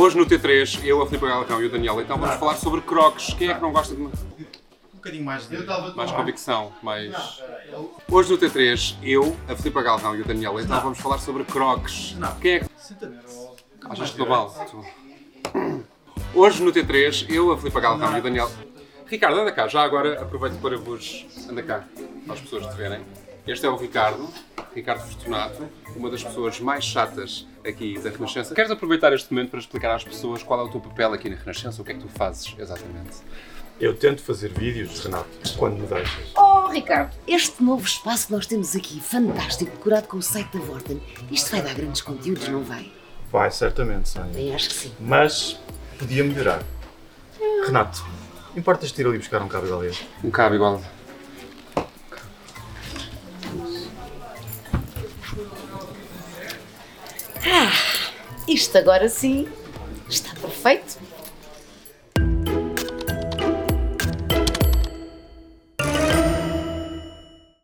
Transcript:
Hoje no T3, eu, a Filipe Galrão e o Daniel, então vamos falar sobre crocs. Quem é que não gosta de Um bocadinho mais de. mais convicção? Mais... Hoje no T3, eu, a Filipe Galrão e o Daniel, então vamos falar sobre crocs. Não. Quem é que Senta-te. achas que mal? Hoje no T3, eu, a Filipe Galrão e o Daniel. Ricardo, anda cá, já agora aproveito para vos. Anda cá, para as pessoas te verem. Este é o Ricardo, Ricardo Fortunato, uma das pessoas mais chatas aqui da Renascença. Queres aproveitar este momento para explicar às pessoas qual é o teu papel aqui na Renascença? O que é que tu fazes exatamente? Eu tento fazer vídeos, Renato, quando me deixas. Oh, Ricardo, este novo espaço que nós temos aqui, fantástico, decorado com o site da Vorten, isto vai dar grandes conteúdos, não vai? Vai, certamente, Sónia. Bem, acho que sim. Mas podia melhorar. Renato, importas de ir ali buscar um cabo igual a este? Um cabo igual. Isto agora sim está perfeito.